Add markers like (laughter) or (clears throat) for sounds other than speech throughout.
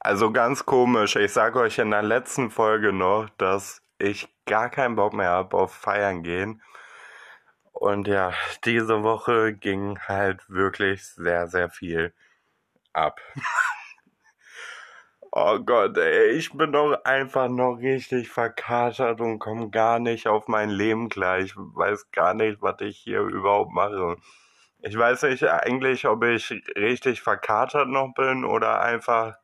Also ganz komisch. Ich sage euch in der letzten Folge noch, dass ich gar keinen Bock mehr habe auf Feiern gehen. Und ja, diese Woche ging halt wirklich sehr, sehr viel ab. (laughs) oh Gott, ey, ich bin doch einfach noch richtig verkatert und komme gar nicht auf mein Leben klar. Ich weiß gar nicht, was ich hier überhaupt mache. Ich weiß nicht eigentlich, ob ich richtig verkatert noch bin oder einfach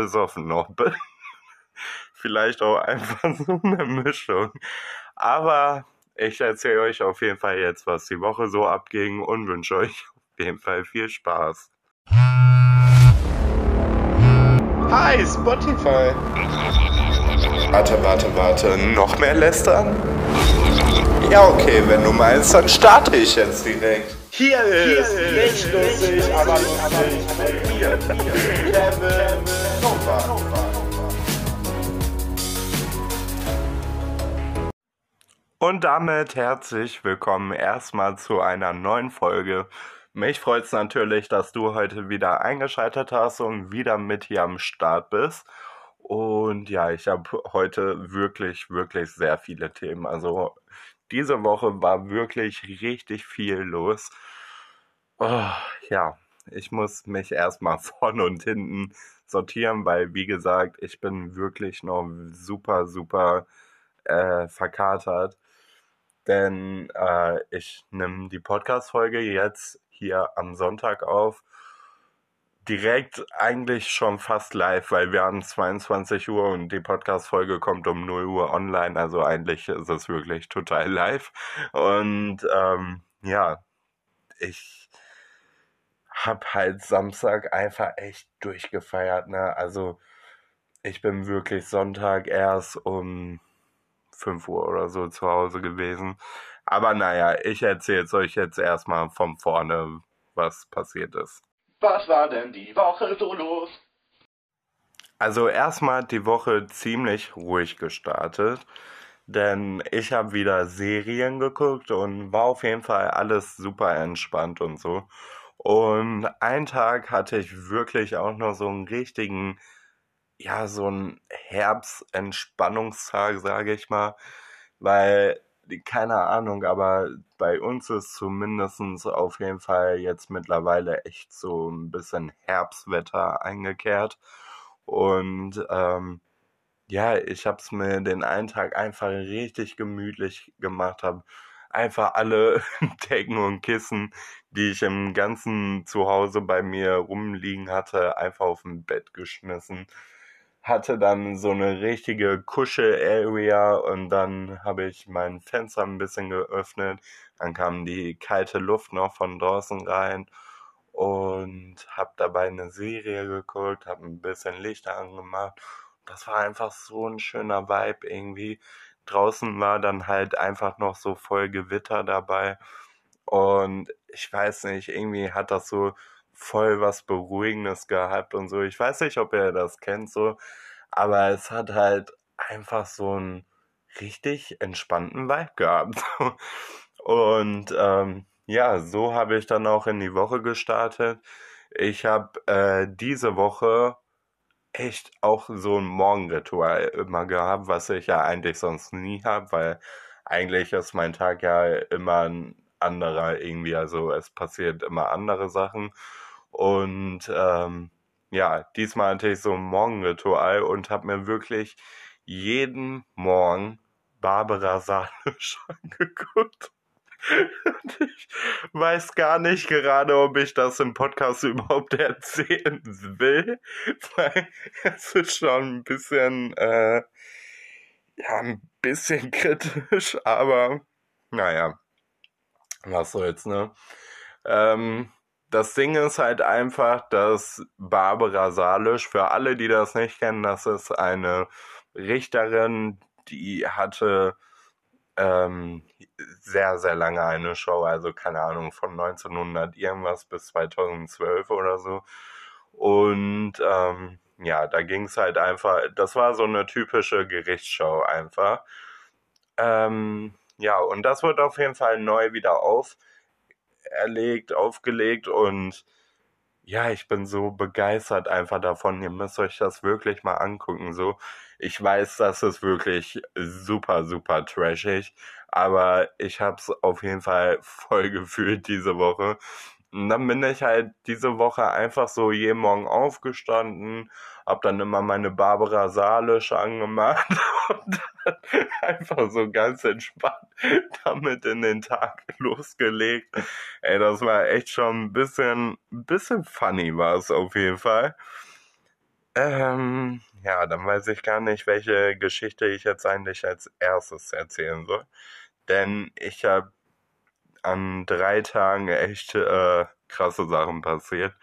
besoffen bin. (laughs) Vielleicht auch einfach (laughs) so eine Mischung. Aber ich erzähle euch auf jeden Fall jetzt, was die Woche so abging und wünsche euch auf jeden Fall viel Spaß. Hi, Spotify. Warte, warte, warte. Noch mehr lästern? Ja, okay, wenn du meinst, dann starte ich jetzt direkt. Hier ist, nicht lustig, aber lustig. Kevin. Und damit herzlich willkommen erstmal zu einer neuen Folge. Mich freut es natürlich, dass du heute wieder eingeschaltet hast und wieder mit hier am Start bist. Und ja, ich habe heute wirklich, wirklich sehr viele Themen. Also diese Woche war wirklich richtig viel los. Oh, ja, ich muss mich erstmal (laughs) vorne und hinten sortieren, weil wie gesagt, ich bin wirklich noch super, super äh, verkatert. Denn äh, ich nehme die Podcast-Folge jetzt hier am Sonntag auf. Direkt eigentlich schon fast live, weil wir haben 22 Uhr und die Podcast-Folge kommt um 0 Uhr online. Also eigentlich ist es wirklich total live. Und ähm, ja, ich habe halt Samstag einfach echt durchgefeiert. Ne? Also ich bin wirklich Sonntag erst um 5 Uhr oder so zu Hause gewesen. Aber naja, ich erzähle es euch jetzt erstmal von vorne, was passiert ist. Was war denn die Woche so los? Also erstmal die Woche ziemlich ruhig gestartet, denn ich habe wieder Serien geguckt und war auf jeden Fall alles super entspannt und so. Und einen Tag hatte ich wirklich auch noch so einen richtigen ja, so ein Herbstentspannungstag, sage ich mal, weil, keine Ahnung, aber bei uns ist zumindest auf jeden Fall jetzt mittlerweile echt so ein bisschen Herbstwetter eingekehrt. Und ähm, ja, ich habe es mir den einen Tag einfach richtig gemütlich gemacht, habe einfach alle (laughs) Decken und Kissen, die ich im ganzen Zuhause bei mir rumliegen hatte, einfach auf dem Bett geschmissen hatte dann so eine richtige Kuschel-Area und dann habe ich mein Fenster ein bisschen geöffnet. Dann kam die kalte Luft noch von draußen rein und habe dabei eine Serie geguckt, habe ein bisschen Licht angemacht. Das war einfach so ein schöner Vibe irgendwie. Draußen war dann halt einfach noch so voll Gewitter dabei und ich weiß nicht, irgendwie hat das so voll was Beruhigendes gehabt und so. Ich weiß nicht, ob ihr das kennt so, aber es hat halt einfach so einen richtig entspannten Vibe gehabt. (laughs) und ähm, ja, so habe ich dann auch in die Woche gestartet. Ich habe äh, diese Woche echt auch so ein Morgenritual immer gehabt, was ich ja eigentlich sonst nie habe, weil eigentlich ist mein Tag ja immer ein anderer irgendwie, also es passiert immer andere Sachen und ähm, ja, diesmal hatte ich so ein Morgenritual und habe mir wirklich jeden Morgen Barbara Salisch angeguckt. (laughs) Und ich weiß gar nicht gerade, ob ich das im Podcast (laughs) überhaupt erzählen will, weil es ist schon ein bisschen, äh, ja, ein bisschen kritisch, aber naja, was soll's, ne? Ähm, das Ding ist halt einfach, dass Barbara Salisch, für alle, die das nicht kennen, das ist eine Richterin, die hatte ähm, sehr, sehr lange eine Show, also keine Ahnung, von 1900 irgendwas bis 2012 oder so. Und ähm, ja, da ging es halt einfach, das war so eine typische Gerichtsshow einfach. Ähm, ja, und das wird auf jeden Fall neu wieder auf erlegt, aufgelegt und ja, ich bin so begeistert einfach davon. Ihr müsst euch das wirklich mal angucken. So, ich weiß, das ist wirklich super, super trashig, aber ich hab's auf jeden Fall voll (laughs) gefühlt diese Woche. Und dann bin ich halt diese Woche einfach so jeden Morgen aufgestanden, hab dann immer meine Barbara Salisch angemacht (laughs) und einfach so ganz entspannt damit in den Tag (laughs) losgelegt. Ey, das war echt schon ein bisschen, ein bisschen funny war es auf jeden Fall. Ähm, ja, dann weiß ich gar nicht, welche Geschichte ich jetzt eigentlich als erstes erzählen soll. Denn ich habe an drei Tagen echt äh, krasse Sachen passiert.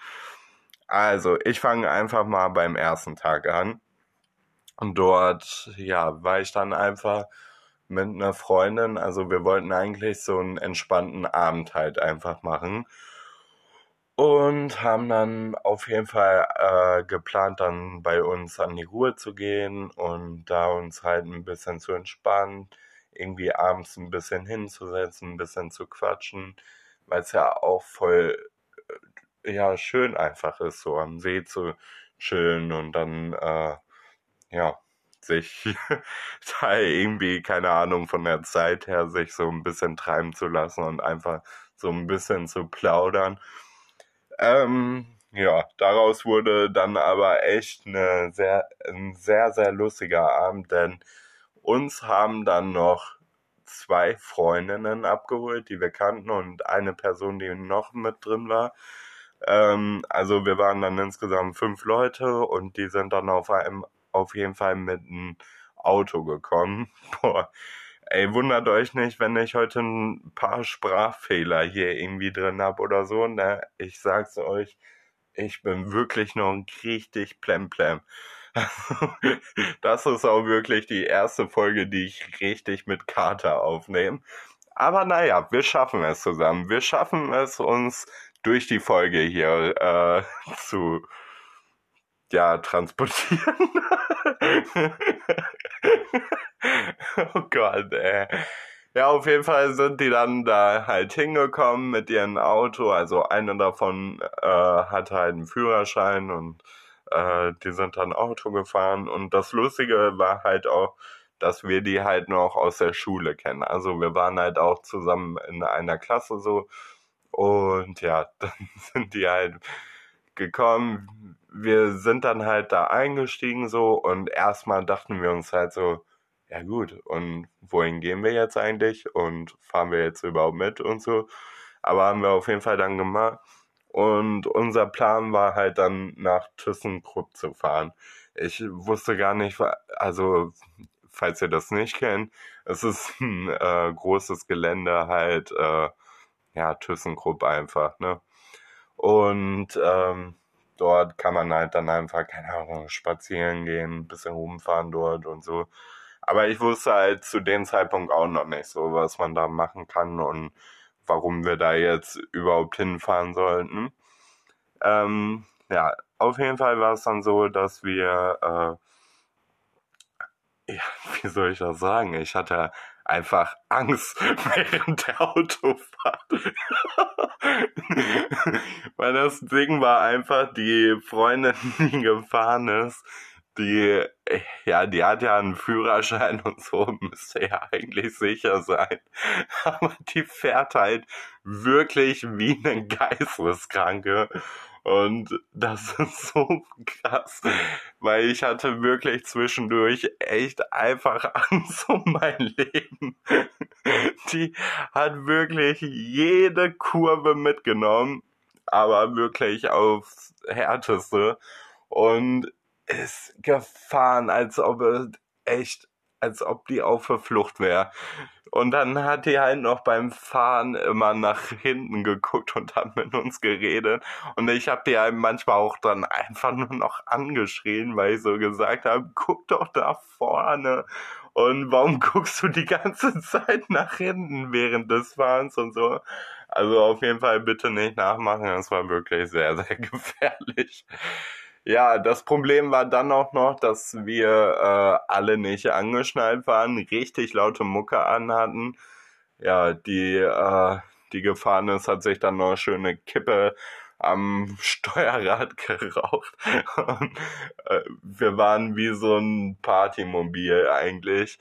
Also, ich fange einfach mal beim ersten Tag an. Und dort, ja, war ich dann einfach mit einer Freundin. Also, wir wollten eigentlich so einen entspannten Abend halt einfach machen. Und haben dann auf jeden Fall äh, geplant, dann bei uns an die Ruhe zu gehen und da uns halt ein bisschen zu entspannen irgendwie abends ein bisschen hinzusetzen, ein bisschen zu quatschen, weil es ja auch voll äh, ja schön einfach ist, so am See zu chillen und dann äh, ja sich (laughs) da irgendwie keine Ahnung von der Zeit her sich so ein bisschen treiben zu lassen und einfach so ein bisschen zu plaudern. Ähm, ja, daraus wurde dann aber echt eine sehr, ein sehr, sehr lustiger Abend, denn uns haben dann noch zwei Freundinnen abgeholt, die wir kannten und eine Person, die noch mit drin war. Ähm, also wir waren dann insgesamt fünf Leute und die sind dann auf einem auf jeden Fall mit einem Auto gekommen. (laughs) Boah, ey, wundert euch nicht, wenn ich heute ein paar Sprachfehler hier irgendwie drin hab oder so. Ne? Ich sag's euch, ich bin wirklich noch richtig plemplem. (laughs) das ist auch wirklich die erste Folge, die ich richtig mit Kater aufnehme. Aber naja, wir schaffen es zusammen. Wir schaffen es uns durch die Folge hier äh, (laughs) zu ja, transportieren. (laughs) oh Gott, ey. Ja, auf jeden Fall sind die dann da halt hingekommen mit ihrem Auto. Also einer davon äh, hat halt einen Führerschein und äh, die sind dann Auto gefahren und das Lustige war halt auch, dass wir die halt noch aus der Schule kennen. Also wir waren halt auch zusammen in einer Klasse so und ja, (laughs) dann sind die halt gekommen. Wir sind dann halt da eingestiegen so und erstmal dachten wir uns halt so, ja gut, und wohin gehen wir jetzt eigentlich und fahren wir jetzt überhaupt mit und so. Aber haben wir auf jeden Fall dann gemacht. Und unser Plan war halt dann nach ThyssenKrupp zu fahren. Ich wusste gar nicht, also falls ihr das nicht kennt, es ist (laughs) ein äh, großes Gelände halt, äh, ja, ThyssenKrupp einfach, ne? Und ähm, dort kann man halt dann einfach, keine Ahnung, spazieren gehen, ein bisschen rumfahren dort und so. Aber ich wusste halt zu dem Zeitpunkt auch noch nicht so, was man da machen kann und warum wir da jetzt überhaupt hinfahren sollten. Ähm, ja, auf jeden Fall war es dann so, dass wir, äh, ja, (laughs) wie soll ich das sagen? Ich hatte einfach Angst (laughs) während der Autofahrt. (laughs) Weil das Ding war einfach, die Freundin, die gefahren ist, die, ja, die hat ja einen Führerschein und so, (laughs) müsste ja eigentlich sicher sein. (laughs) Aber die fährt halt wirklich wie eine Geisteskranke. Und das (laughs) ist so krass, weil ich hatte wirklich zwischendurch echt einfach Angst um mein Leben. Die hat wirklich jede Kurve mitgenommen, aber wirklich aufs Härteste. Und ist gefahren, als ob es echt, als ob die auf der Flucht wäre. Und dann hat die halt noch beim Fahren immer nach hinten geguckt und hat mit uns geredet. Und ich habe die halt manchmal auch dann einfach nur noch angeschrien, weil ich so gesagt habe, guck doch da vorne. Und warum (laughs) guckst du die ganze Zeit nach hinten während des Fahrens und so? Also auf jeden Fall bitte nicht nachmachen, das war wirklich sehr, sehr (laughs) gefährlich. Ja, das Problem war dann auch noch, dass wir äh, alle nicht angeschnallt waren, richtig laute Mucke anhatten. Ja, die, äh, die gefahren ist, hat sich dann noch eine schöne Kippe am (laughs) Steuerrad geraucht. Und, äh, wir waren wie so ein Partymobil eigentlich.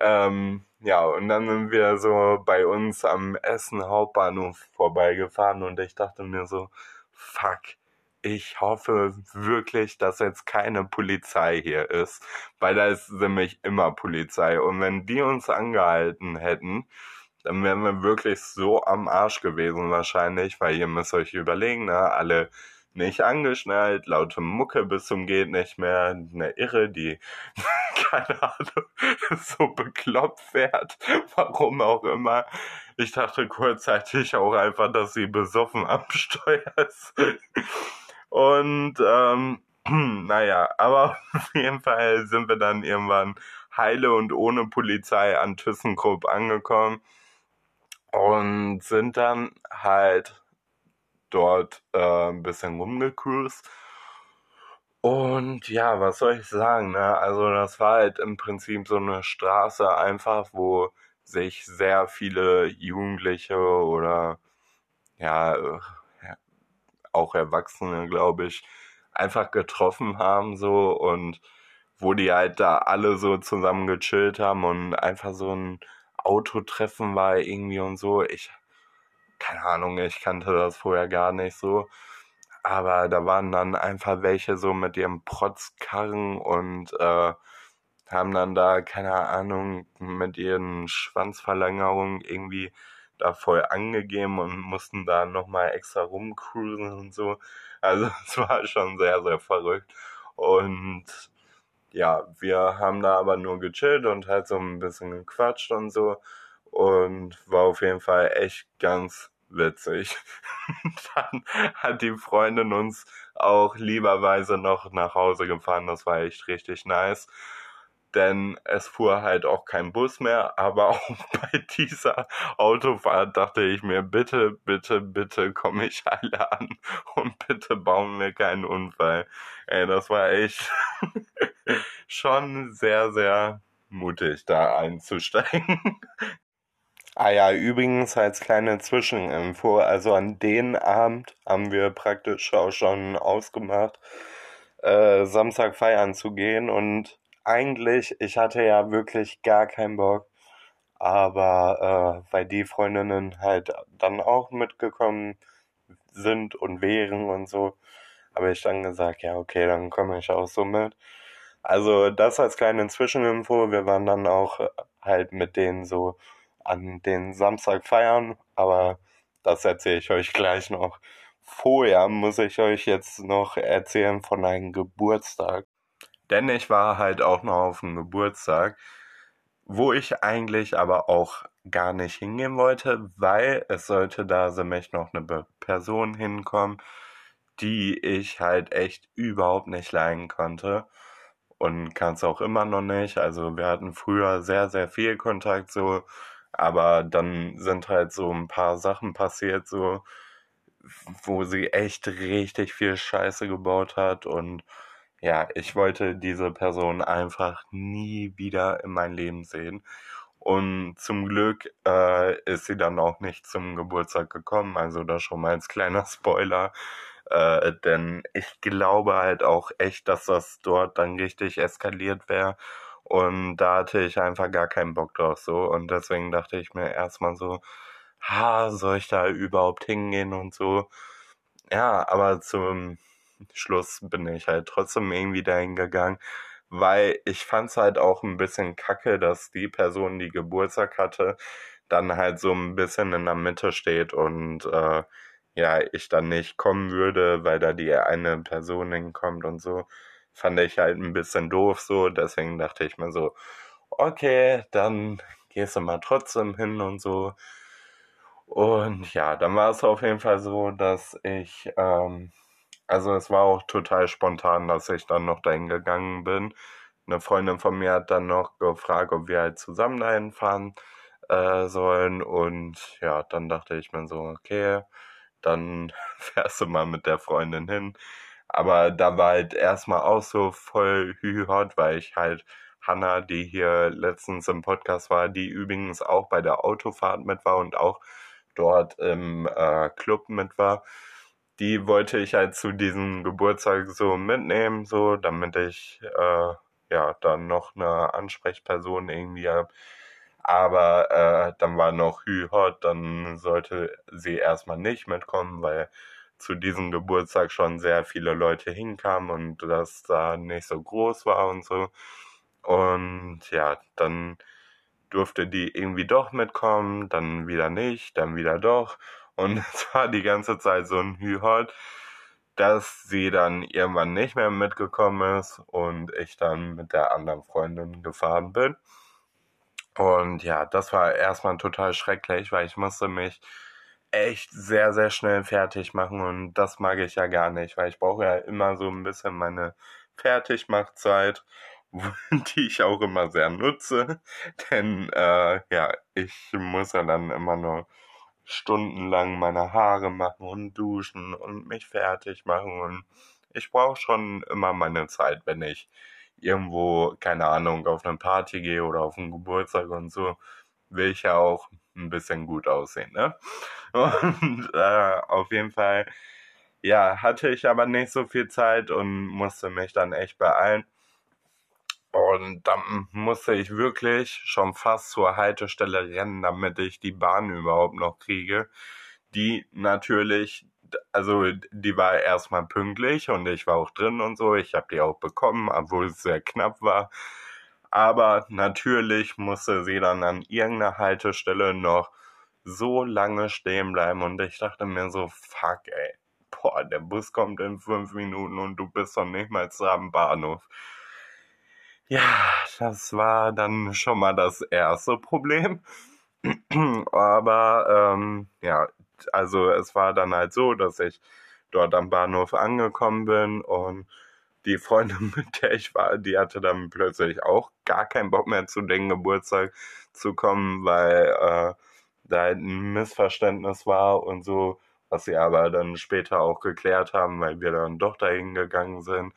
Ähm, ja, und dann sind wir so bei uns am Essen Hauptbahnhof vorbeigefahren und ich dachte mir so, fuck, ich hoffe wirklich, dass jetzt keine Polizei hier ist, weil da ist nämlich immer Polizei. Und wenn die uns angehalten hätten, dann wären wir wirklich so am Arsch gewesen wahrscheinlich, weil ihr müsst euch überlegen, ne, alle nicht angeschnallt, laute Mucke bis zum geht nicht mehr, eine Irre, die, (laughs) keine Ahnung, (laughs) so bekloppt fährt, (laughs) warum auch immer. Ich dachte kurzzeitig auch einfach, dass sie besoffen am Steuer ist. Und ähm, (clears throat) naja, aber (laughs) auf jeden Fall sind wir dann irgendwann heile und ohne Polizei an ThyssenKrupp angekommen und sind dann halt dort äh, ein bisschen rumgecruised. Und ja, was soll ich sagen, ne? Also das war halt im Prinzip so eine Straße einfach, wo sich sehr viele Jugendliche oder ja, auch Erwachsene, glaube ich, einfach getroffen haben so und wo die halt da alle so zusammen gechillt haben und einfach so ein Autotreffen war irgendwie und so. Ich, keine Ahnung, ich kannte das vorher gar nicht so. Aber da waren dann einfach welche so mit ihrem Protzkarren und äh, haben dann da, keine Ahnung, mit ihren Schwanzverlängerungen irgendwie da voll angegeben und mussten da nochmal extra rumcruisen und so. Also (laughs) es war schon sehr, sehr verrückt. Und ja, wir haben da aber nur gechillt und halt so ein bisschen gequatscht und so. Und war auf jeden Fall echt ganz witzig. (laughs) Dann hat die Freundin uns auch lieberweise noch nach Hause gefahren. Das war echt richtig nice denn es fuhr halt auch kein Bus mehr, aber (laughs) auch bei dieser Autofahrt dachte ich mir, bitte, bitte, bitte komme ich alle an und bitte bauen wir keinen Unfall. Ey, das war echt (laughs) schon sehr, sehr mutig, da einzusteigen. Ah ja, übrigens als kleine Zwischeninfo, also an den Abend haben wir praktisch auch schon ausgemacht, äh, Samstag feiern zu gehen und eigentlich, ich hatte ja wirklich gar keinen Bock, aber äh, weil die Freundinnen halt dann auch mitgekommen sind und wären und so, habe ich dann gesagt, ja, okay, dann komme ich auch so mit. Also das als kleine Zwischeninfo, wir waren dann auch halt mit denen so an den Samstag feiern, aber das erzähle ich euch gleich noch. Vorher muss ich euch jetzt noch erzählen von einem Geburtstag. Denn ich war halt auch noch auf dem Geburtstag, wo ich eigentlich aber auch gar nicht hingehen wollte, weil es sollte da nämlich noch eine Person hinkommen, die ich halt echt überhaupt nicht leiden konnte und kann es auch immer noch nicht. Also wir hatten früher sehr, sehr viel Kontakt so, aber dann sind halt so ein paar Sachen passiert so, wo sie echt richtig viel Scheiße gebaut hat und ja, ich wollte diese Person einfach nie wieder in mein Leben sehen. Und zum Glück äh, ist sie dann auch nicht zum Geburtstag gekommen. Also das schon mal als kleiner (laughs) Spoiler. Äh, denn ich glaube halt auch echt, dass das dort dann richtig eskaliert wäre. Und da hatte ich einfach gar keinen Bock drauf so. Und deswegen dachte ich mir erstmal so, ha, soll ich da überhaupt hingehen und so. Ja, aber zum Schluss bin ich halt trotzdem irgendwie dahin gegangen, weil ich fand's halt auch ein bisschen kacke, dass die Person, die Geburtstag hatte, dann halt so ein bisschen in der Mitte steht und äh, ja, ich dann nicht kommen würde, weil da die eine Person hinkommt und so. Fand ich halt ein bisschen doof so, deswegen dachte ich mir so, okay, dann gehst du mal trotzdem hin und so. Und ja, dann war es auf jeden Fall so, dass ich ähm, also es war auch total spontan, dass ich dann noch dahin gegangen bin. Eine Freundin von mir hat dann noch gefragt, ob wir halt zusammen dahin fahren äh, sollen. Und ja, dann dachte ich mir so, okay, dann (laughs) fährst du mal mit der Freundin hin. Aber da war halt erstmal auch so voll hot, weil ich halt Hanna, die hier letztens im Podcast war, die übrigens auch bei der Autofahrt mit war und auch dort im äh, Club mit war, die wollte ich halt zu diesem Geburtstag so mitnehmen, so, damit ich äh, ja dann noch eine Ansprechperson irgendwie habe. Aber äh, dann war noch Hü Hot, dann sollte sie erstmal nicht mitkommen, weil zu diesem Geburtstag schon sehr viele Leute hinkamen und das da nicht so groß war und so. Und ja, dann durfte die irgendwie doch mitkommen, dann wieder nicht, dann wieder doch. Und (laughs) es war die ganze Zeit so ein Hü-Hot, dass sie dann irgendwann nicht mehr mitgekommen ist und ich dann mit der anderen Freundin gefahren bin. Und ja, das war erstmal total schrecklich, weil ich musste mich echt sehr, sehr schnell fertig machen und das mag ich ja gar nicht, weil ich brauche ja immer so ein bisschen meine Fertigmachzeit, (laughs) die ich auch immer sehr nutze, (laughs) denn äh, ja, ich muss ja dann immer nur stundenlang meine Haare machen und duschen und mich fertig machen und ich brauche schon immer meine Zeit, wenn ich irgendwo, keine Ahnung, auf eine Party gehe oder auf einen Geburtstag und so, will ich ja auch ein bisschen gut aussehen, ne? (laughs) Und äh, auf jeden Fall, ja, hatte ich aber nicht so viel Zeit und musste mich dann echt beeilen. Und dann musste ich wirklich schon fast zur Haltestelle rennen, damit ich die Bahn überhaupt noch kriege. Die natürlich, also die war erstmal pünktlich und ich war auch drin und so. Ich habe die auch bekommen, obwohl es sehr knapp war. Aber natürlich musste sie dann an irgendeiner Haltestelle noch so lange stehen bleiben und ich dachte mir so, fuck ey, boah, der Bus kommt in fünf Minuten und du bist doch nicht mal am Bahnhof. Ja, das war dann schon mal das erste Problem. (clears throat) Aber ähm, ja, also es war dann halt so, dass ich dort am Bahnhof angekommen bin und die Freundin, (laughs) mit der ich war, die hatte dann plötzlich auch gar keinen Bock mehr zu den Geburtstag zu kommen, weil äh, da halt ein Missverständnis war und so, was sie aber dann später auch geklärt haben, weil wir dann doch dahin gegangen sind.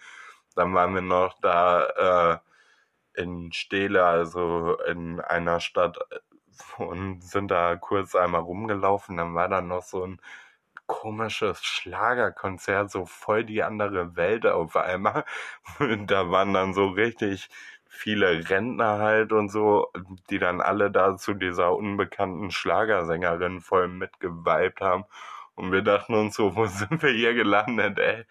Dann waren wir noch da äh, in Stele, also in einer Stadt und sind da kurz einmal rumgelaufen. Dann war da noch so ein komisches Schlagerkonzert, so voll die andere Welt auf einmal. (laughs) da waren dann so richtig viele Rentner halt und so, die dann alle da zu dieser unbekannten Schlagersängerin voll mitgeweibt haben. Und wir dachten uns so, wo (laughs) sind wir hier gelandet, ey?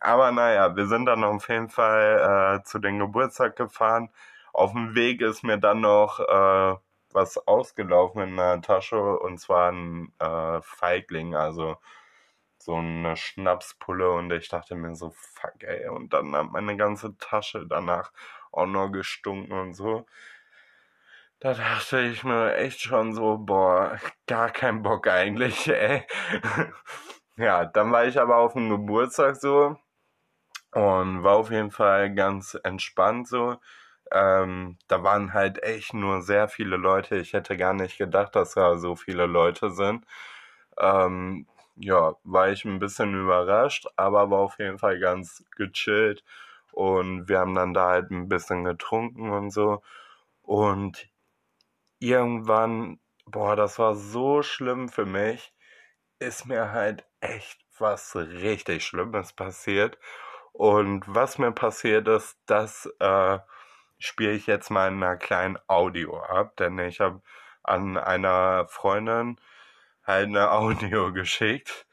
Aber naja, wir sind dann auf jeden Fall äh, zu dem Geburtstag gefahren. Auf dem Weg ist mir dann noch äh, was ausgelaufen in der Tasche und zwar ein äh, Feigling, also so eine Schnapspulle und ich dachte mir so, fuck ey, und dann hat meine ganze Tasche danach auch noch gestunken und so. Da dachte ich mir echt schon so, boah, gar kein Bock eigentlich, (laughs) ey. ja, dann war ich aber auf dem Geburtstag so und war auf jeden Fall ganz entspannt so. Ähm, da waren halt echt nur sehr viele Leute. Ich hätte gar nicht gedacht, dass da so viele Leute sind. Ähm, ja, war ich ein bisschen überrascht, aber war auf jeden Fall ganz gechillt. Und wir haben dann da halt ein bisschen getrunken und so. Und irgendwann, boah, das war so schlimm für mich, ist mir halt echt was richtig Schlimmes passiert. Und was mir passiert ist, das äh, spiele ich jetzt mal in einer kleinen Audio ab, denn ich habe an einer Freundin halt eine (laughs) Audio geschickt.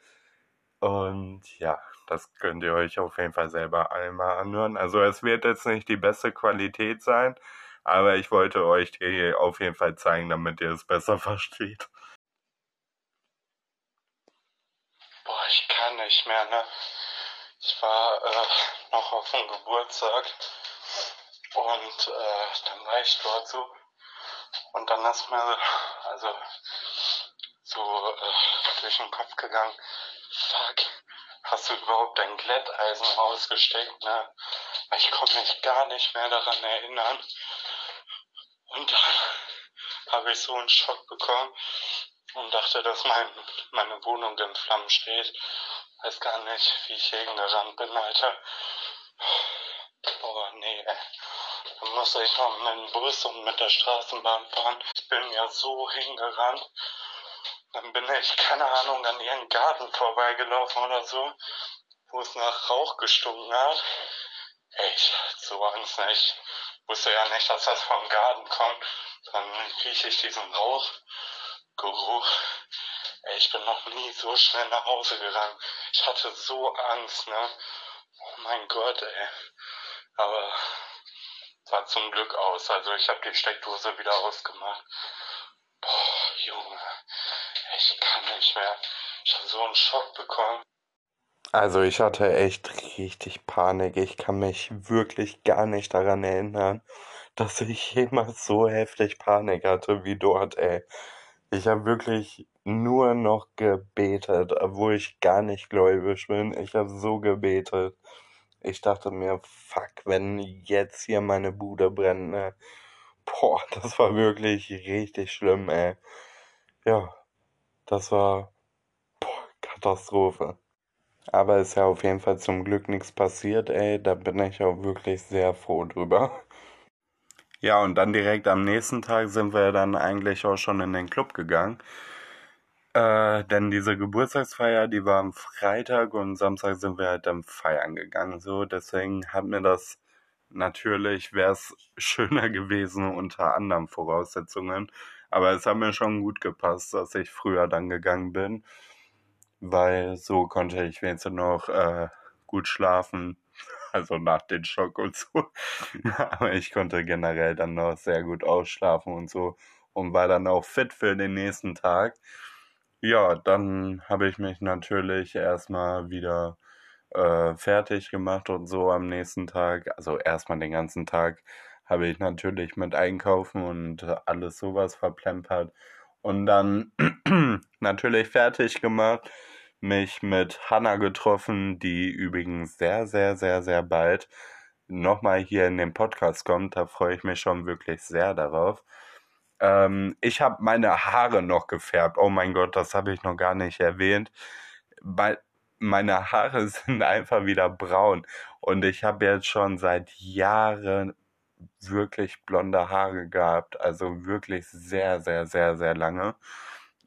Und ja, das könnt ihr euch auf jeden Fall selber einmal anhören. Also es wird jetzt nicht die beste Qualität sein, aber ich wollte euch die auf jeden Fall zeigen, damit ihr es besser (laughs) versteht. Boah, ich kann nicht mehr, ne? Ich war äh, noch auf dem Geburtstag und äh, dann war ich dort so und dann ist mir also so äh, durch den Kopf gegangen, fuck, hast du überhaupt dein Glätteisen ausgesteckt, ne? Ich konnte mich gar nicht mehr daran erinnern. Und dann habe ich so einen Schock bekommen und dachte, dass mein, meine Wohnung in Flammen steht. Weiß gar nicht, wie ich hingerannt bin, Alter. Oh, nee, ey. Dann musste ich noch mit dem Bus und mit der Straßenbahn fahren. Ich bin ja so hingerannt dann bin ich, keine Ahnung, an ihren Garten vorbeigelaufen oder so, wo es nach Rauch gestunken hat. Ey, ich hatte so Angst, ne? Ich wusste ja nicht, dass das vom Garten kommt. Dann rieche ich diesen Rauchgeruch. Ich bin noch nie so schnell nach Hause gegangen. Ich hatte so Angst, ne? Oh mein Gott, ey. Aber sah zum Glück aus. Also ich habe die Steckdose wieder ausgemacht. Boah, Junge. Ich kann nicht mehr. Ich habe so einen Schock bekommen. Also ich hatte echt richtig Panik. Ich kann mich wirklich gar nicht daran erinnern, dass ich jemals so heftig Panik hatte wie dort, ey. Ich habe wirklich nur noch gebetet, obwohl ich gar nicht gläubig bin. Ich habe so gebetet. Ich dachte mir, fuck, wenn jetzt hier meine Bude brennt, ne? Boah, (laughs) das war wirklich richtig schlimm, ey. Ja, das war boah, Katastrophe. Aber ist ja auf jeden Fall zum Glück nichts passiert, ey. Da bin ich auch wirklich sehr froh drüber. Ja, und dann direkt am nächsten Tag sind wir dann eigentlich auch schon in den Club gegangen. Äh, denn diese Geburtstagsfeier, die war am Freitag und Samstag sind wir halt dann feiern gegangen. So, deswegen hat mir das natürlich, wäre es schöner gewesen unter anderen Voraussetzungen. Aber es hat mir schon gut gepasst, dass ich früher dann gegangen bin. Weil so konnte ich wenigstens noch äh, gut schlafen (laughs) also nach dem Schock und so. (laughs) Aber ich konnte generell dann noch sehr gut ausschlafen und so und war dann auch fit für den nächsten Tag. Ja, dann habe ich mich natürlich erstmal wieder äh, fertig gemacht und so am nächsten Tag. Also erstmal den ganzen Tag habe ich natürlich mit Einkaufen und alles sowas verplempert und dann (clears throat) natürlich fertig gemacht mich mit Hanna getroffen, die übrigens sehr, sehr, sehr, sehr bald nochmal hier in den Podcast kommt. Da freue ich mich schon wirklich sehr darauf. Ähm, ich habe meine Haare noch gefärbt. Oh mein Gott, das habe ich noch gar nicht erwähnt. Bei, meine Haare (laughs) sind einfach wieder braun. Und ich habe jetzt schon seit Jahren wirklich blonde Haare gehabt. Also wirklich sehr, sehr, sehr, sehr lange.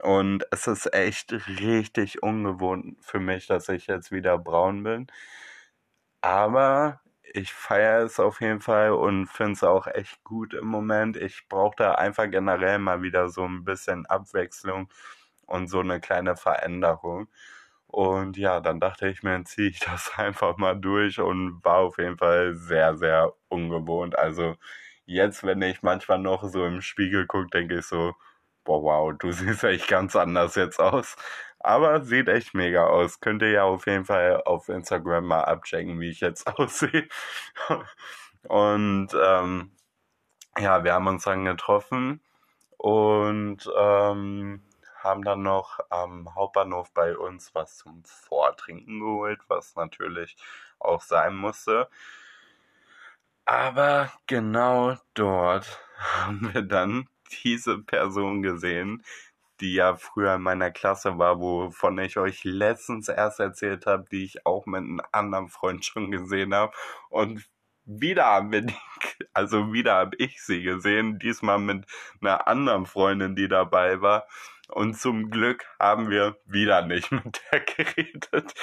Und es ist echt richtig ungewohnt für mich, dass ich jetzt wieder braun bin. Aber ich feiere es auf jeden Fall und finde es auch echt gut im Moment. Ich brauche da einfach generell mal wieder so ein bisschen Abwechslung und so eine kleine Veränderung. Und ja, dann dachte ich mir, ziehe ich (laughs) das einfach mal durch und war auf jeden Fall sehr, sehr ungewohnt. Also jetzt, wenn ich manchmal noch so im Spiegel gucke, denke ich so, boah, wow, du (laughs) siehst echt ganz anders jetzt aus. Aber sieht echt mega aus. Könnt ihr ja auf jeden Fall auf Instagram mal abchecken, wie ich jetzt (laughs) aussehe. Und ähm, ja, wir haben uns dann getroffen und ähm, haben dann noch am Hauptbahnhof bei uns was zum Vortrinken geholt, was natürlich auch sein musste. Aber genau dort (laughs) haben wir dann diese Person gesehen, die ja früher in meiner Klasse war, wovon ich euch letztens erst erzählt habe, die ich auch mit einem anderen Freund schon gesehen habe. Und wieder haben wir die, (laughs) also wieder habe ich sie gesehen, diesmal mit einer anderen Freundin, die dabei war. Und zum Glück haben wir wieder nicht (laughs) mit der geredet.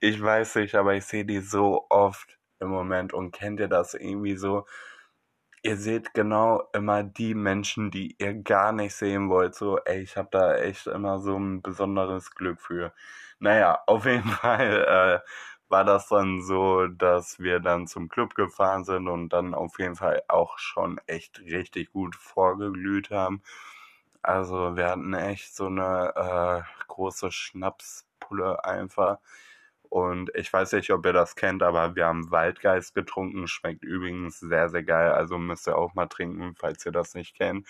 Ich weiß nicht, aber ich sehe die so oft im Moment und kennt ihr das irgendwie so? Ihr seht genau immer die Menschen, die ihr gar nicht sehen wollt. So, ey, ich habe da echt immer so ein besonderes Glück für. Naja, auf jeden (laughs) Fall äh, war das dann so, dass wir dann zum Club gefahren sind und dann auf jeden Fall auch schon echt richtig gut vorgeglüht haben. Also wir hatten echt so eine äh, große Schnapspulle einfach. Und ich weiß nicht, ob ihr das kennt, aber wir haben Waldgeist getrunken. Schmeckt übrigens sehr, sehr geil. Also müsst ihr auch mal trinken, falls ihr das nicht kennt.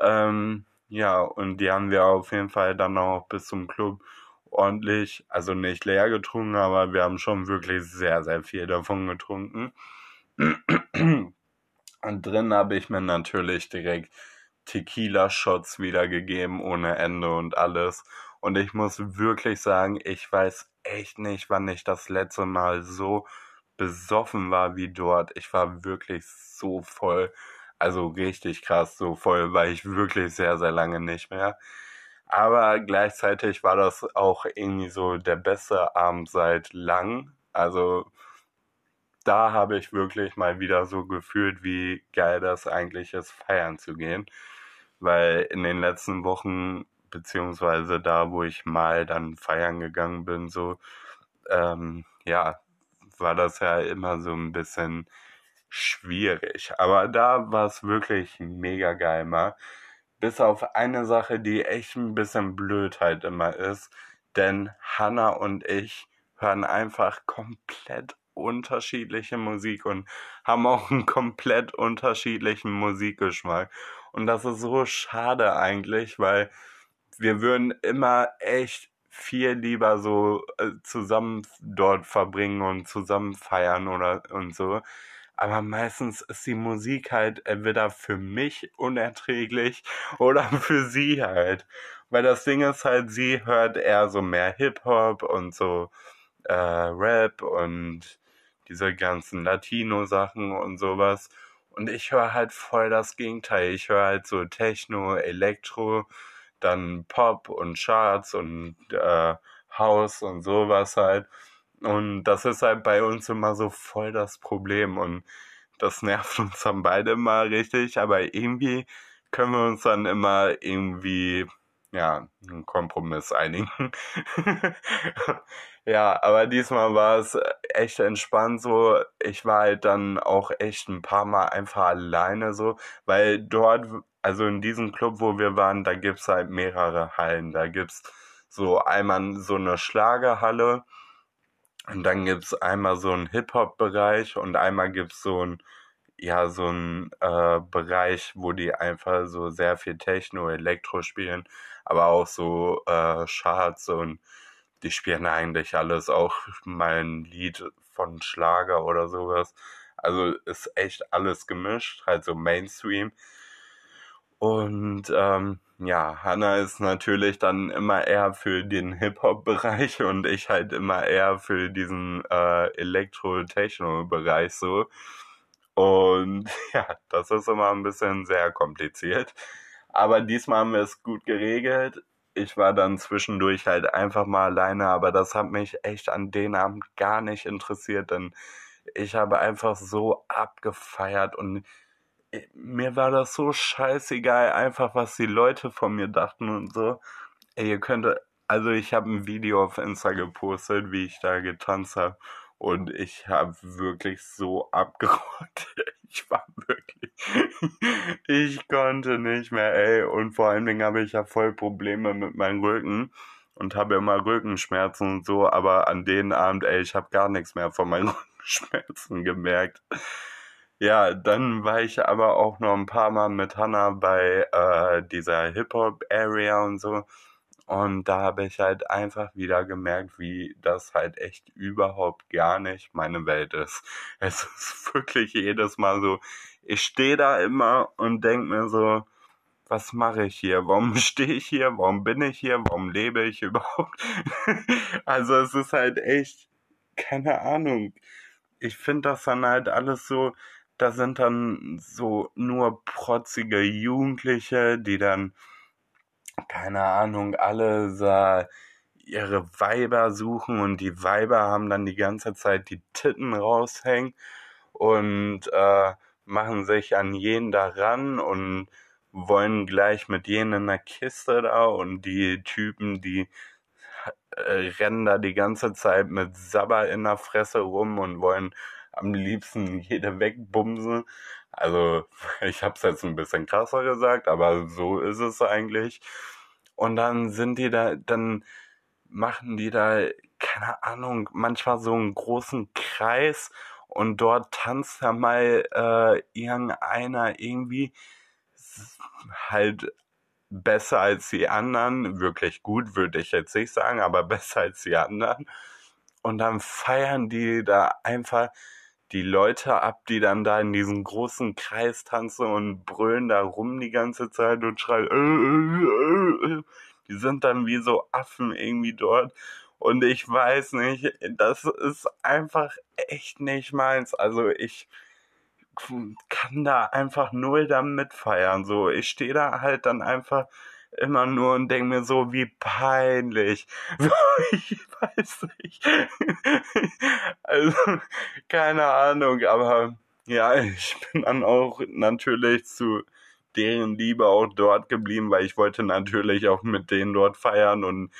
Ähm, ja, und die haben wir auf jeden Fall dann auch bis zum Club ordentlich, also nicht leer getrunken, aber wir haben schon wirklich sehr, sehr viel davon getrunken. Und drin habe ich mir natürlich direkt Tequila-Shots wiedergegeben ohne Ende und alles. Und ich muss wirklich sagen, ich weiß echt nicht, wann ich das letzte Mal so besoffen war wie dort. Ich war wirklich so voll. Also richtig krass so voll, weil ich wirklich sehr, sehr lange nicht mehr. Aber gleichzeitig war das auch irgendwie so der beste Abend seit lang. Also da habe ich wirklich mal wieder so gefühlt, wie geil das eigentlich ist, feiern zu gehen. Weil in den letzten Wochen, beziehungsweise da, wo ich mal dann feiern gegangen bin, so, ähm, ja, war das ja immer so ein bisschen schwierig. Aber da war es wirklich mega geil mal. Bis auf eine Sache, die echt ein bisschen blöd halt immer ist. Denn Hannah und ich hören einfach komplett unterschiedliche Musik und haben auch einen komplett unterschiedlichen Musikgeschmack. Und das ist so schade eigentlich, weil wir würden immer echt viel lieber so äh, zusammen dort verbringen und zusammen feiern oder und so. Aber meistens ist die Musik halt entweder für mich unerträglich (laughs) oder für sie halt. Weil das Ding ist halt, sie hört eher so mehr Hip-Hop und so äh, Rap und diese ganzen Latino-Sachen und sowas. Und ich höre halt voll das Gegenteil. Ich höre halt so Techno, Elektro, dann Pop und Charts und äh, House und sowas halt. Und das ist halt bei uns immer so voll das Problem. Und das nervt (laughs) uns dann beide immer richtig. Aber irgendwie können wir uns dann immer irgendwie ja, einen Kompromiss einigen. (laughs) ja, aber diesmal war es echt entspannt so. Ich war halt dann auch echt ein paar Mal einfach alleine so, weil dort, also in diesem Club, wo wir waren, da gibt's halt mehrere Hallen. Da gibt's so einmal so eine Schlagerhalle und dann gibt's einmal so einen Hip-Hop-Bereich und einmal gibt's so ein ja so ein äh, Bereich, wo die einfach so sehr viel Techno, Elektro spielen, aber auch so äh, Charts und die spielen eigentlich alles, auch mal ein Lied von Schlager oder sowas. Also ist echt alles gemischt, halt so Mainstream. Und ähm, ja, Hannah ist natürlich dann immer eher für den Hip-Hop-Bereich (laughs) und ich halt immer eher für diesen äh, Elektro-Techno-Bereich so. Und (laughs) ja, das ist immer ein bisschen sehr kompliziert. Aber diesmal haben wir es gut geregelt. Ich war dann zwischendurch halt einfach mal alleine, aber das hat mich echt an den Abend gar nicht interessiert, denn ich habe einfach so abgefeiert und mir war das so scheißegal, einfach was die Leute von mir dachten und so. Ey, ihr könnt, also ich habe ein Video auf Insta gepostet, wie ich da getanzt habe und ich habe wirklich so abgerollt. (laughs) Ich war wirklich, (laughs) ich konnte nicht mehr, ey. Und vor allen Dingen habe ich ja voll Probleme mit meinem Rücken und habe immer Rückenschmerzen und so. Aber an den Abend, ey, ich habe gar nichts mehr von meinen (laughs) Rückenschmerzen gemerkt. Ja, dann war ich aber auch noch ein paar Mal mit Hannah bei äh, dieser Hip-Hop-Area und so. Und da habe ich halt einfach wieder gemerkt, wie das halt echt überhaupt gar nicht meine Welt ist. (laughs) Es ist wirklich jedes Mal so, ich stehe da immer und denke mir so, was mache ich hier? Warum (laughs) stehe ich hier? Warum bin ich hier? Warum lebe ich (laughs) überhaupt? also es ist halt echt, keine Ahnung. Ich finde das dann halt alles so, da sind dann so nur protzige Jugendliche, die dann keine Ahnung, alle sah ihre Weiber suchen und die Weiber haben dann die ganze Zeit die Titten raushängen und äh, machen sich an jeden daran und wollen gleich mit jenen in der Kiste da und die Typen, die äh, rennen da die ganze Zeit mit Sabber in der Fresse rum und wollen am liebsten jede wegbumsen. Also (laughs) ich habe es jetzt ein bisschen krasser gesagt, aber so ist es eigentlich. Und dann sind die da, dann machen die da, keine Ahnung, manchmal so einen großen Kreis und dort tanzt da mal äh, irgendeiner irgendwie halt besser als die anderen, wirklich gut würde ich jetzt nicht sagen, aber (laughs) besser als die anderen. Und dann feiern die da einfach die Leute ab, die dann da in diesem großen Kreis tanzen und brüllen da rum die ganze Zeit und schreien, äh, äh, äh, die sind dann wie so Affen irgendwie dort. Und ich weiß nicht, das ist einfach echt nicht meins. Also ich kann da einfach null damit feiern. So, ich stehe da halt dann einfach immer nur und denke mir so, wie peinlich. (laughs) Ich weiß nicht. (laughs) also, keine Ahnung, aber ja, ich bin dann auch natürlich zu deren Liebe auch dort geblieben, weil ich wollte natürlich auch mit denen dort feiern und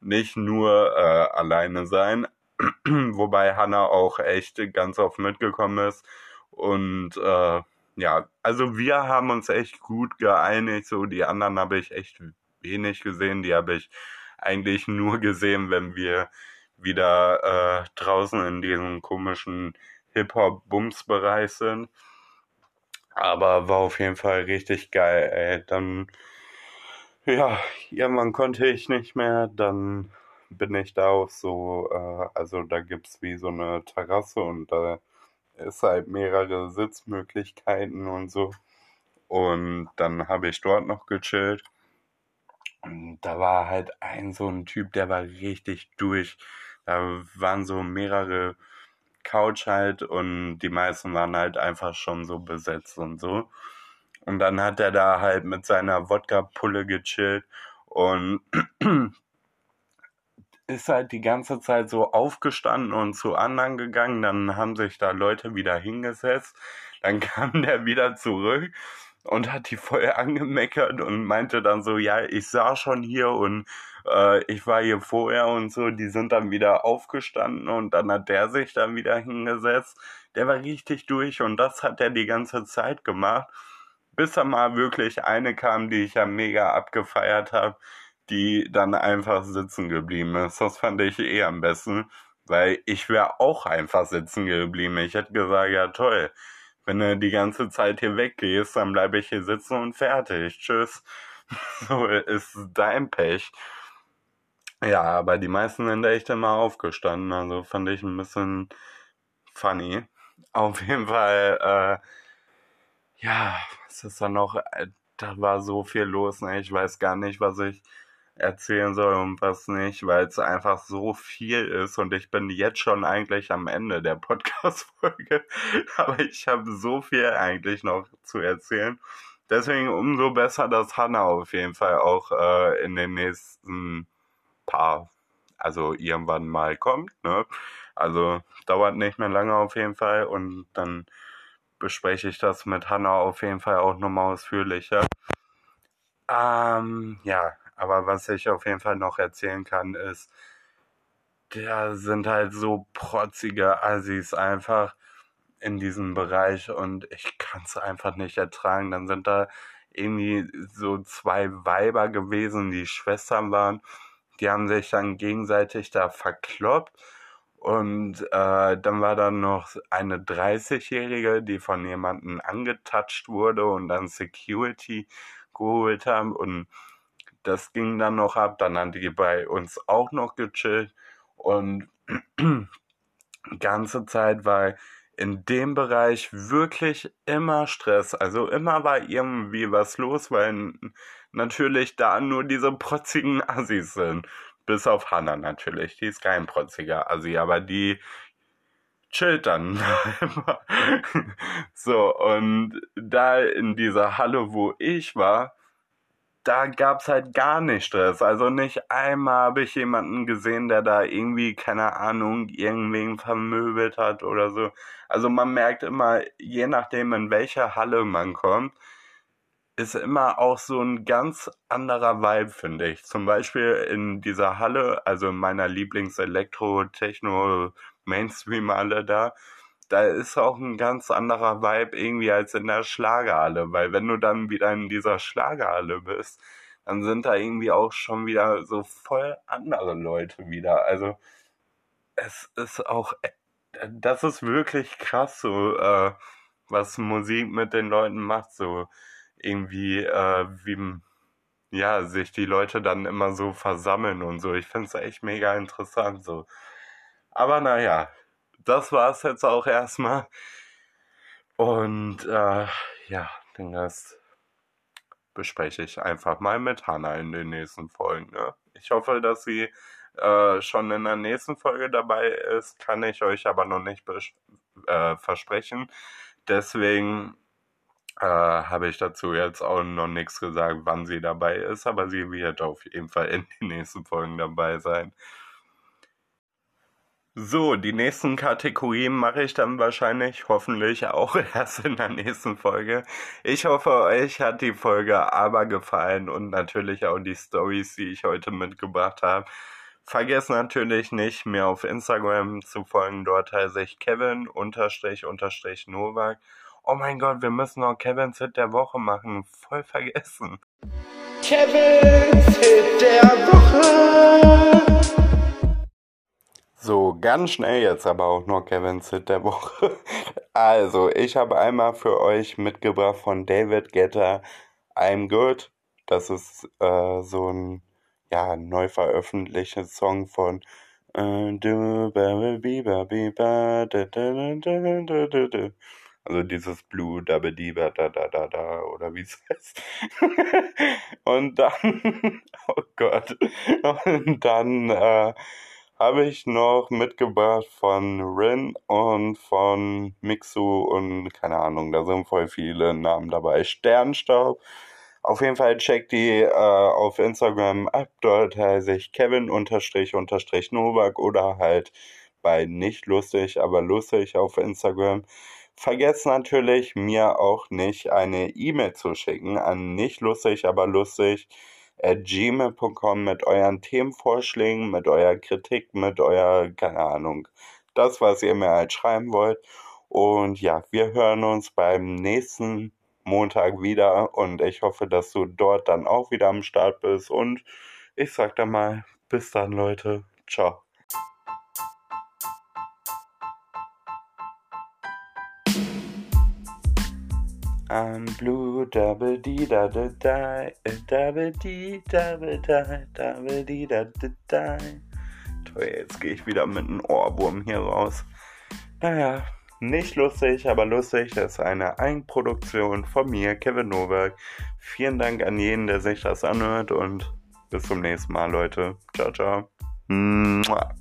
nicht nur äh, alleine sein. (clears throat) Wobei Hannah auch echt ganz oft mitgekommen ist. Und äh, ja, also wir haben uns echt gut geeinigt. So, die anderen habe ich echt wenig gesehen. Die habe ich eigentlich nur gesehen, wenn wir wieder äh, draußen in diesem komischen Hip-Hop-Bums-Bereich sind. Aber war auf jeden Fall richtig geil, ey. Dann, ja, irgendwann konnte ich nicht mehr. Dann bin ich da auf so, äh, also da gibt's wie so eine Terrasse und da ist halt mehrere Sitzmöglichkeiten und so. Und dann habe ich dort noch gechillt. Und da war halt ein so ein Typ, der war richtig durch. Da waren so mehrere Couch halt und die meisten waren halt einfach schon so besetzt und so. Und dann hat er da halt mit seiner Wodka-Pulle gechillt und (clears throat) ist halt die ganze Zeit so aufgestanden und zu anderen gegangen. Dann haben sich da Leute wieder hingesetzt. Dann (laughs) kam der wieder zurück und hat die voll angemeckert und meinte dann so, ja, ich sah schon hier und äh, ich war hier vorher und so, die sind dann wieder aufgestanden und dann hat der sich dann wieder hingesetzt. Der war richtig durch und das hat er die ganze Zeit gemacht, bis da mal wirklich eine kam, die ich ja mega abgefeiert habe, die dann einfach sitzen geblieben ist. Das fand ich eh am besten, weil ich wäre auch einfach sitzen geblieben. Ich hätte gesagt, ja toll, wenn du die ganze Zeit hier weggehst, dann bleibe ich hier sitzen und fertig. Tschüss. (laughs) So ist dein Pech. Ja, aber die meisten sind echt immer aufgestanden, also fand ich ein bisschen funny. Auf jeden Fall, äh, ja, was ist da noch? Äh, da war so viel los, ne? Ich weiß gar nicht, was ich erzählen soll und was nicht, weil es einfach so viel ist und ich bin jetzt schon eigentlich am Ende der (laughs) Podcast-Folge, aber ich habe so viel eigentlich noch zu erzählen. Deswegen umso besser, dass Hannah auf jeden Fall auch äh, in den nächsten paar, also irgendwann mal kommt, ne? Also dauert nicht mehr lange auf jeden Fall und dann bespreche ich das mit Hannah auf jeden Fall auch nochmal ausführlicher. Ähm, ja, aber was ich auf jeden Fall noch erzählen kann, ist, da sind halt so protzige Assis einfach in diesem Bereich und ich kann es einfach nicht ertragen. Dann sind da irgendwie so zwei Weiber gewesen, die Schwestern waren. Die haben sich dann gegenseitig da verkloppt. Und äh, dann war da noch eine 30-Jährige, die von jemandem angetatscht wurde und dann Security geholt haben. Und das ging dann noch ab. Dann haben die bei uns auch noch gechillt. Und (clears throat) ganze Zeit war in dem Bereich wirklich immer Stress. Also immer war irgendwie was los, weil natürlich da nur diese protzigen Assis sind. Bis auf Hannah natürlich. Die ist kein protziger Assi, aber die chillt dann (laughs) immer. so, und da in dieser Halle, wo ich war, da gab's halt gar nicht Stress. Also nicht einmal habe ich jemanden gesehen, der da irgendwie, keine Ahnung, irgendwen vermöbelt hat oder so. Also man merkt immer, je nachdem in welche Halle man kommt, ist immer auch so ein ganz anderer Vibe, finde ich. Zum Beispiel in dieser Halle, also in meiner Lieblings-Elektro-Techno-Mainstream-Halle da, da ist auch ein ganz anderer Vibe irgendwie als in der Schlagerhalle, weil wenn du dann wieder in dieser Schlagerhalle bist, dann sind da irgendwie auch schon wieder so voll andere Leute wieder. Also es ist auch, das ist wirklich krass, so äh, was Musik mit den Leuten macht, so irgendwie äh, wie ja sich die Leute dann immer so versammeln und so. Ich finde es echt mega interessant so. Aber naja, das war es jetzt auch erstmal. Und äh, ja, den Rest bespreche ich einfach mal mit Hannah in den nächsten Folgen. Ne? Ich hoffe, dass sie äh, schon in der nächsten Folge dabei ist, kann ich euch aber noch nicht äh, versprechen. Deswegen äh, habe ich dazu jetzt auch noch nichts gesagt, wann sie dabei ist, aber sie wird auf jeden Fall in den nächsten Folgen dabei sein. So, die nächsten Kategorien mache ich dann wahrscheinlich, hoffentlich auch (laughs) erst in der nächsten Folge. Ich hoffe, euch hat die Folge aber gefallen und natürlich auch die Stories, die ich heute mitgebracht habe. Vergesst natürlich nicht, mir auf Instagram zu folgen. Dort heiße ich Kevin unterstrich unterstrich Novak. Oh mein Gott, wir müssen noch Kevin's Hit der Woche machen. Voll vergessen. Kevin's Hit der Woche. So, ganz schnell jetzt aber auch noch Kevin's Hit der Woche. (laughs) Also, ich habe einmal für euch mitgebracht von David Guetta I'm Good. Das ist äh, so ein ja, neu veröffentlichter Song von also dieses Blue Dabba Diba da da da da oder wie es (laughs) heißt. Und dann, (laughs) oh Gott, und dann äh, habe ich noch mitgebracht von Rin und von Mixu und keine Ahnung, da sind voll viele Namen dabei. Sternstaub. Auf jeden Fall checkt die äh, auf Instagram ab. Dort heiße ich Kevin unterstrich unterstrich Novak oder halt bei nicht lustig, aber lustig auf Instagram. Vergesst natürlich, mir auch nicht eine E-Mail zu schicken an nicht lustig, aber lustig gmail.com mit euren Themenvorschlägen, mit eurer Kritik, mit eurer, keine Ahnung, das, was ihr mir halt schreiben wollt. Und ja, wir hören uns beim nächsten Montag wieder und ich hoffe, dass du dort dann auch wieder am Start bist. Und ich sag dann mal, bis dann, Leute. Ciao. I'm blue, double dee da da die, double dee, double die, double dee da da die. Toll, jetzt gehe ich wieder mit einem Ohrwurm hier raus. Naja, nicht lustig, aber lustig. Das ist eine Eigenproduktion von mir, Kevin Novak. Vielen Dank an jeden, der sich das anhört und bis zum nächsten Mal, Leute. Ciao, ciao. Mua.